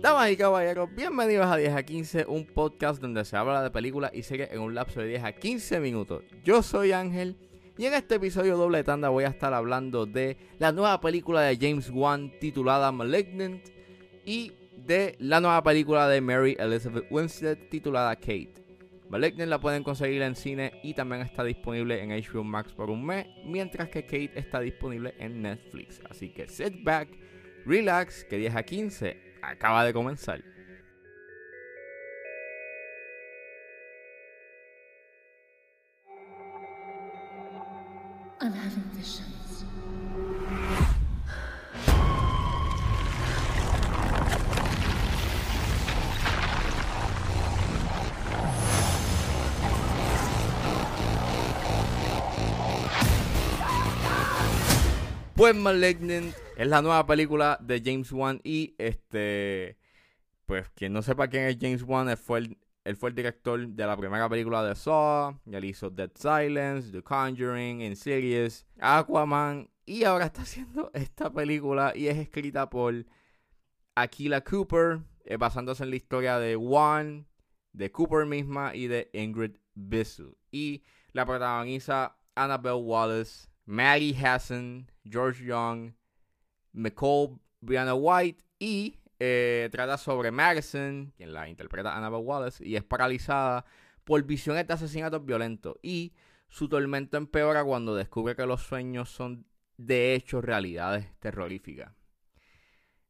Damas y caballeros, bienvenidos a 10 a 15, un podcast donde se habla de películas y series en un lapso de 10 a 15 minutos. Yo soy Ángel y en este episodio doble tanda voy a estar hablando de la nueva película de James Wan titulada Malignant y de la nueva película de Mary Elizabeth Winstead titulada Kate. Malignant la pueden conseguir en cine y también está disponible en HBO Max por un mes, mientras que Kate está disponible en Netflix. Así que sit back, relax, que 10 a 15 acaba de comenzar. I'm having visions. Pues Malignant es la nueva película de James Wan y este pues quien no sepa quién es James Wan él fue el, fue el director de la primera película de Saw, él hizo Dead Silence, The Conjuring, Insidious, Aquaman y ahora está haciendo esta película y es escrita por Aquila Cooper, eh, basándose en la historia de Wan, de Cooper misma y de Ingrid Bissell. Y la protagoniza Annabelle Wallace, Maggie Hassan, George Young, Nicole Brianna White y eh, trata sobre Madison, quien la interpreta Annabelle Wallace, y es paralizada por visiones de asesinatos violentos y su tormento empeora cuando descubre que los sueños son de hecho realidades terroríficas.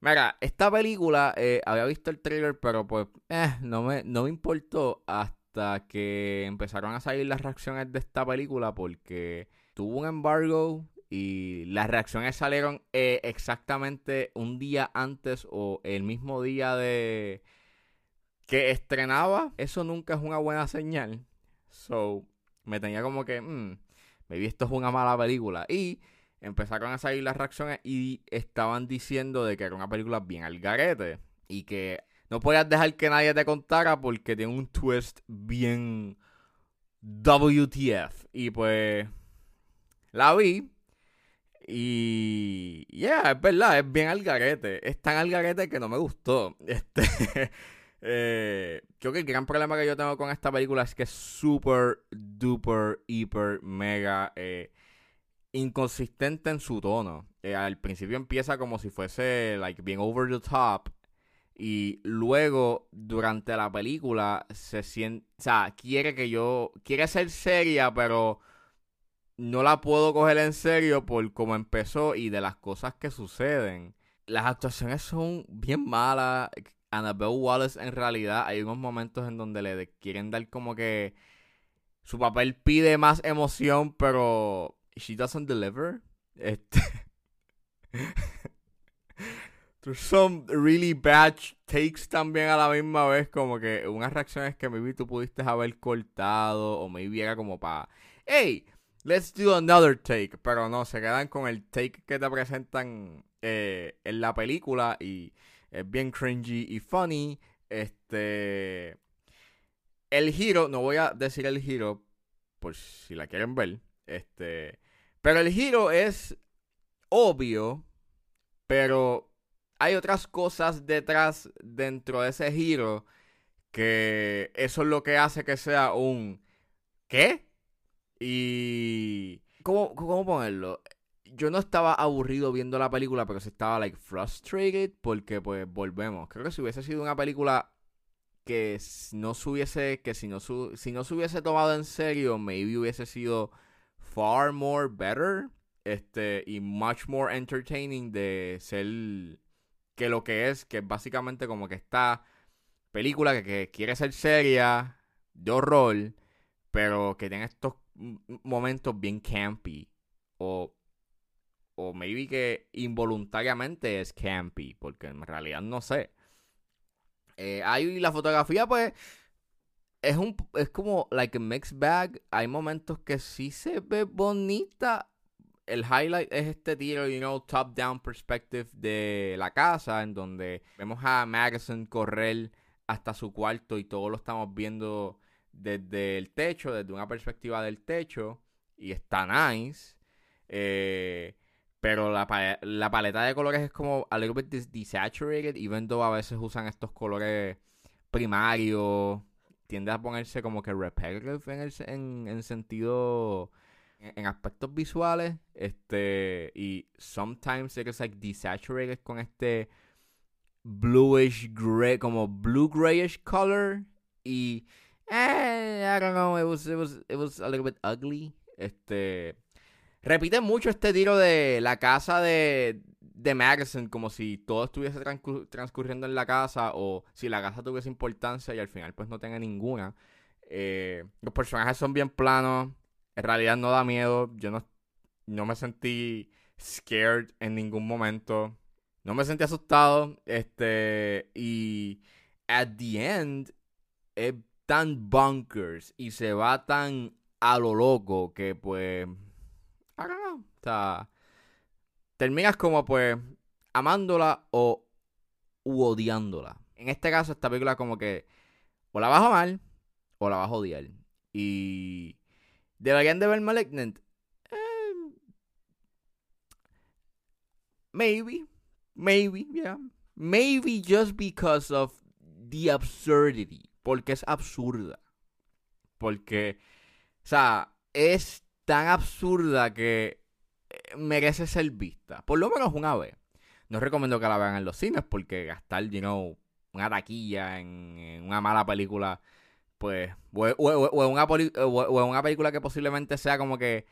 Mira, esta película, eh, había visto el trailer, pero pues eh, no, me, no me importó hasta que empezaron a salir las reacciones de esta película porque tuvo un embargo y las reacciones salieron eh, exactamente un día antes o el mismo día de que estrenaba. Eso nunca es una buena señal. So, me tenía como que, mmm, maybe esto es una mala película. Y empezaron a salir las reacciones y estaban diciendo de que era una película bien al garete. Y que no podías dejar que nadie te contara porque tiene un twist bien WTF. Y pues la vi. Y. Yeah, es verdad, es bien al garete. Es tan al garete que no me gustó. Este. eh, creo que el gran problema que yo tengo con esta película es que es super, duper, hiper, mega. Eh, inconsistente en su tono. Eh, al principio empieza como si fuese, like, bien over the top. Y luego, durante la película, se siente. O sea, quiere que yo. Quiere ser seria, pero no la puedo coger en serio por cómo empezó y de las cosas que suceden. Las actuaciones son bien malas. Annabelle Wallace, en realidad, hay unos momentos en donde le quieren dar como que. Su papel pide más emoción, pero. She doesn't deliver. Este. There's some really bad takes también a la misma vez. Como que unas reacciones que maybe tú pudiste haber cortado. O maybe era como para. ¡Hey! Let's do another take. Pero no, se quedan con el take que te presentan eh, en la película. Y es bien cringy y funny. Este. El giro, no voy a decir el giro. Por si la quieren ver. Este. Pero el giro es obvio. Pero hay otras cosas detrás dentro de ese giro. Que eso es lo que hace que sea un. ¿Qué? Y. ¿Cómo, cómo ponerlo? Yo no estaba aburrido viendo la película, pero sí estaba, like, frustrated. Porque, pues, volvemos. Creo que si hubiese sido una película que no se hubiese. Que si no, su, si no se hubiese tomado en serio, maybe hubiese sido far more better. Este. Y much more entertaining de ser. Que lo que es, que es básicamente como que esta película que, que quiere ser seria, de horror, pero que tiene estos momentos bien campy. O, o maybe que involuntariamente es campy, porque en realidad no sé. Eh, hay la fotografía, pues, es un es como like a mixed bag. Hay momentos que sí se ve bonita. El highlight es este tiro, you know, top down perspective de la casa, en donde vemos a Madison correr hasta su cuarto y todo lo estamos viendo desde el techo, desde una perspectiva del techo. y está nice. Eh, pero la, paleta de colores es como a little bit desaturated, even though a veces usan estos colores primarios. Tiende a ponerse como que repetitive en, el, en, en sentido en aspectos visuales, este, y sometimes it's like desaturated con este bluish gray, como blue grayish color, y eh, I don't know, it was, it was, it was a little bit ugly, este, repite mucho este tiro de la casa de, de Madison, como si todo estuviese transcurriendo en la casa, o si la casa tuviese importancia y al final pues no tenga ninguna. Eh, los personajes son bien planos, en realidad no da miedo. Yo no, no me sentí scared en ningún momento. No me sentí asustado. Este. Y. At the end. Tan bunkers. Y se va tan a lo loco. Que pues. I. Terminas como pues. Amándola o. odiándola. En este caso, esta película como que. O la vas a amar. O la vas a odiar. Y ¿Deberían de ver Malignant? Eh, maybe. Maybe, yeah. Maybe just because of the absurdity. Porque es absurda. Porque, o sea, es tan absurda que eh, merece ser vista. Por lo menos una vez. No recomiendo que la vean en los cines porque gastar, you know, una taquilla en una mala película pues, o, en una, película que posiblemente sea como que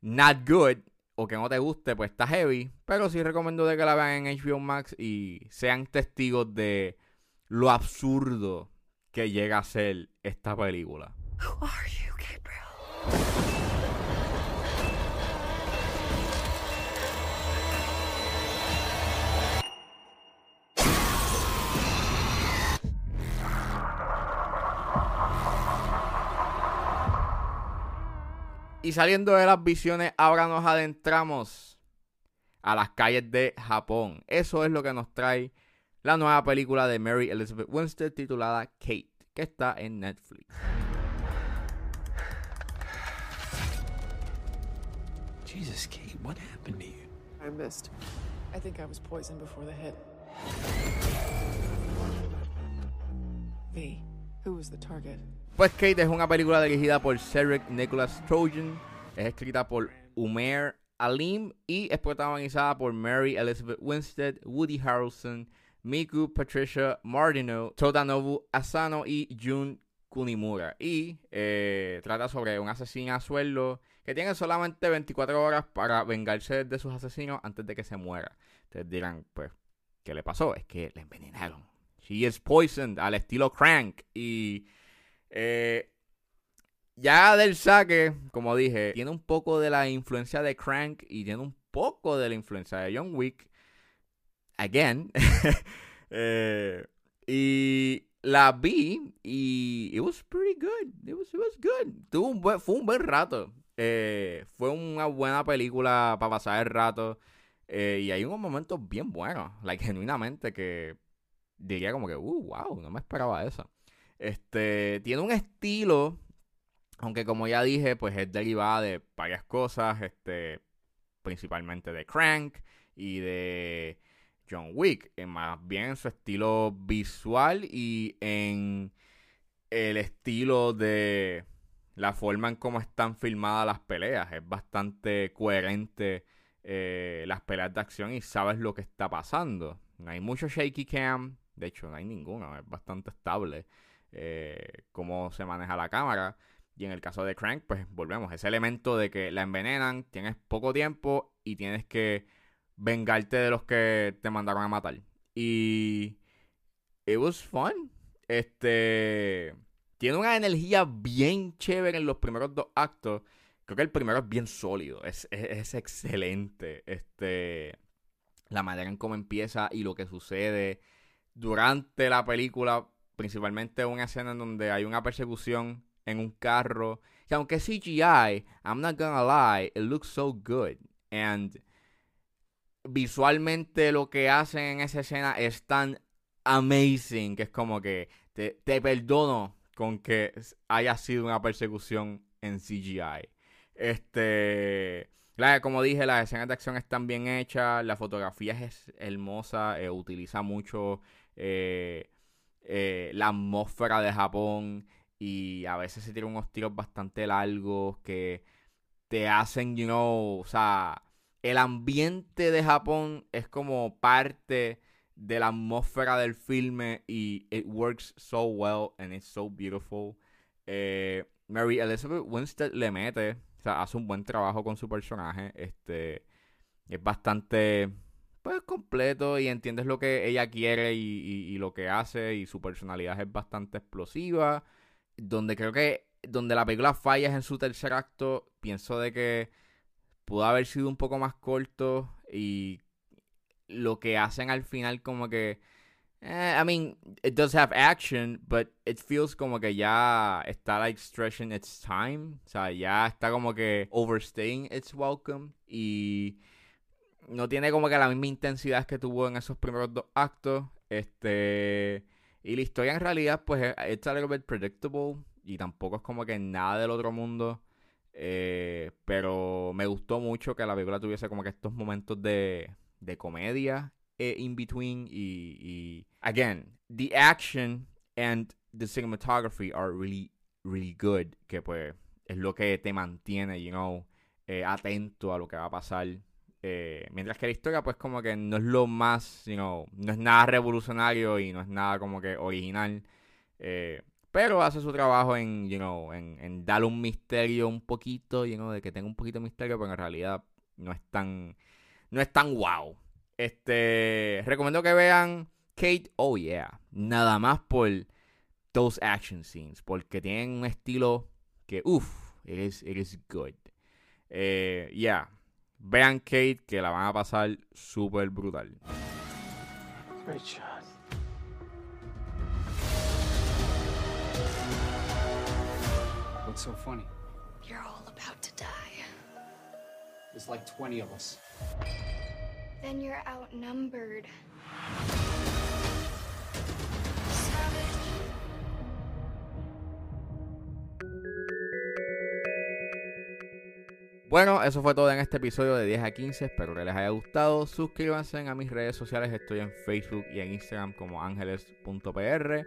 not good o que no te guste, pues está heavy. Pero sí recomiendo que la vean en HBO Max y sean testigos de lo absurdo que llega a ser esta película. Y saliendo de las visiones, ahora nos adentramos a las calles de Japón. Eso es lo que nos trae la nueva película de Mary Elizabeth Winstead titulada Kate, que está en Netflix. Jesus, Kate, what happened to you? I missed. I think I was poisoned before the hit. V, who was the target? Pues Kate es una película dirigida por Cedric Nicholas Trojan, es escrita por Umer Alim y es protagonizada por Mary Elizabeth Winstead, Woody Harrelson, Miku Patricia Martino, Todanobu Asano y Jun Kunimura. Y eh, trata sobre un asesino a sueldo que tiene solamente 24 horas para vengarse de sus asesinos antes de que se muera. Ustedes dirán, pues, ¿qué le pasó? Es que le envenenaron. She is poisoned al estilo Crank. Y eh, ya del saque, como dije, tiene un poco de la influencia de Crank y tiene un poco de la influencia de John Wick. Again. Eh, y la vi y it was pretty good. It was, it was good. Tuvo un fue un buen rato. Eh, fue una buena película para pasar el rato. y hay unos momentos bien buenos. Like, genuinamente que diría como que, uh, wow, no me esperaba eso. Este, tiene un estilo, aunque como ya dije, pues es derivada de varias cosas, este, principalmente de Crank y de John Wick, en más bien en su estilo visual y en el estilo de la forma en cómo están filmadas las peleas. Es bastante coherente eh, las peleas de acción y sabes lo que está pasando. No hay mucho shaky cam, de hecho no hay ninguno, es bastante estable. Eh, cómo se maneja la cámara. Y en el caso de Crank, pues volvemos, ese elemento de que la envenenan, tienes poco tiempo y tienes que vengarte de los que te mandaron a matar. Y it was fun. Este tiene una energía bien chévere en los primeros dos actos. Creo que el primero es bien sólido, es, es excelente. Este la manera en cómo empieza y lo que sucede durante la película principalmente una escena en donde hay una persecución en un carro. Que aunque es CGI, I'm not gonna lie, it looks so good. And visualmente lo que hacen en esa escena es tan amazing que es como que te, perdono con que haya sido una persecución en CGI. Este, como dije, las escenas de acción están bien hechas, la fotografía es hermosa, eh, utiliza mucho eh, eh, la atmósfera de Japón y a veces se tiran unos tiros bastante largos que te hacen, you know, o sea, el ambiente de Japón es como parte de la atmósfera del filme y it works so well and it's so beautiful. Mary Elizabeth Winstead le mete, o sea, hace un buen trabajo con su personaje. Este es bastante pues completo y entiendes lo que ella quiere y, lo que hace y su personalidad es bastante explosiva. Donde creo que donde la película falla es en su tercer acto. Pienso de que pudo haber sido un poco más corto y lo que hacen al final como que eh, I mean, it does have action, but it feels como que ya está like stretching its time. O sea, ya está como que overstaying its welcome. Y no tiene como que la misma intensidad que tuvo en esos primeros dos actos. Este. Y la historia en realidad, pues, it's a little bit predictable. Y tampoco es como que nada del otro mundo. Eh, pero me gustó mucho que la película tuviese como que estos momentos de, de comedia eh, in between y, y, again the action and the cinematography are really really good que pues es lo que te mantiene you know eh, atento a lo que va a pasar. Eh, mientras que la historia pues como que no es lo más you know no es nada revolucionario y no es nada como que original pero hace su trabajo en you know en, en darle un misterio un poquito you know de que tenga un poquito de misterio pero en realidad no es tan no es tan wow este, recomiendo que vean Kate, oh yeah, nada más por those action scenes, porque tienen un estilo que, uff, it is, good. Eh, yeah, vean Kate, que la van a pasar súper brutal. Great. What's so funny? You're all about to die. There's like 20 of us. Then you're outnumbered. Bueno, eso fue todo en este episodio de 10 a 15. Espero que les haya gustado. Suscríbanse a mis redes sociales. Estoy en Facebook y en Instagram como ángeles.pr.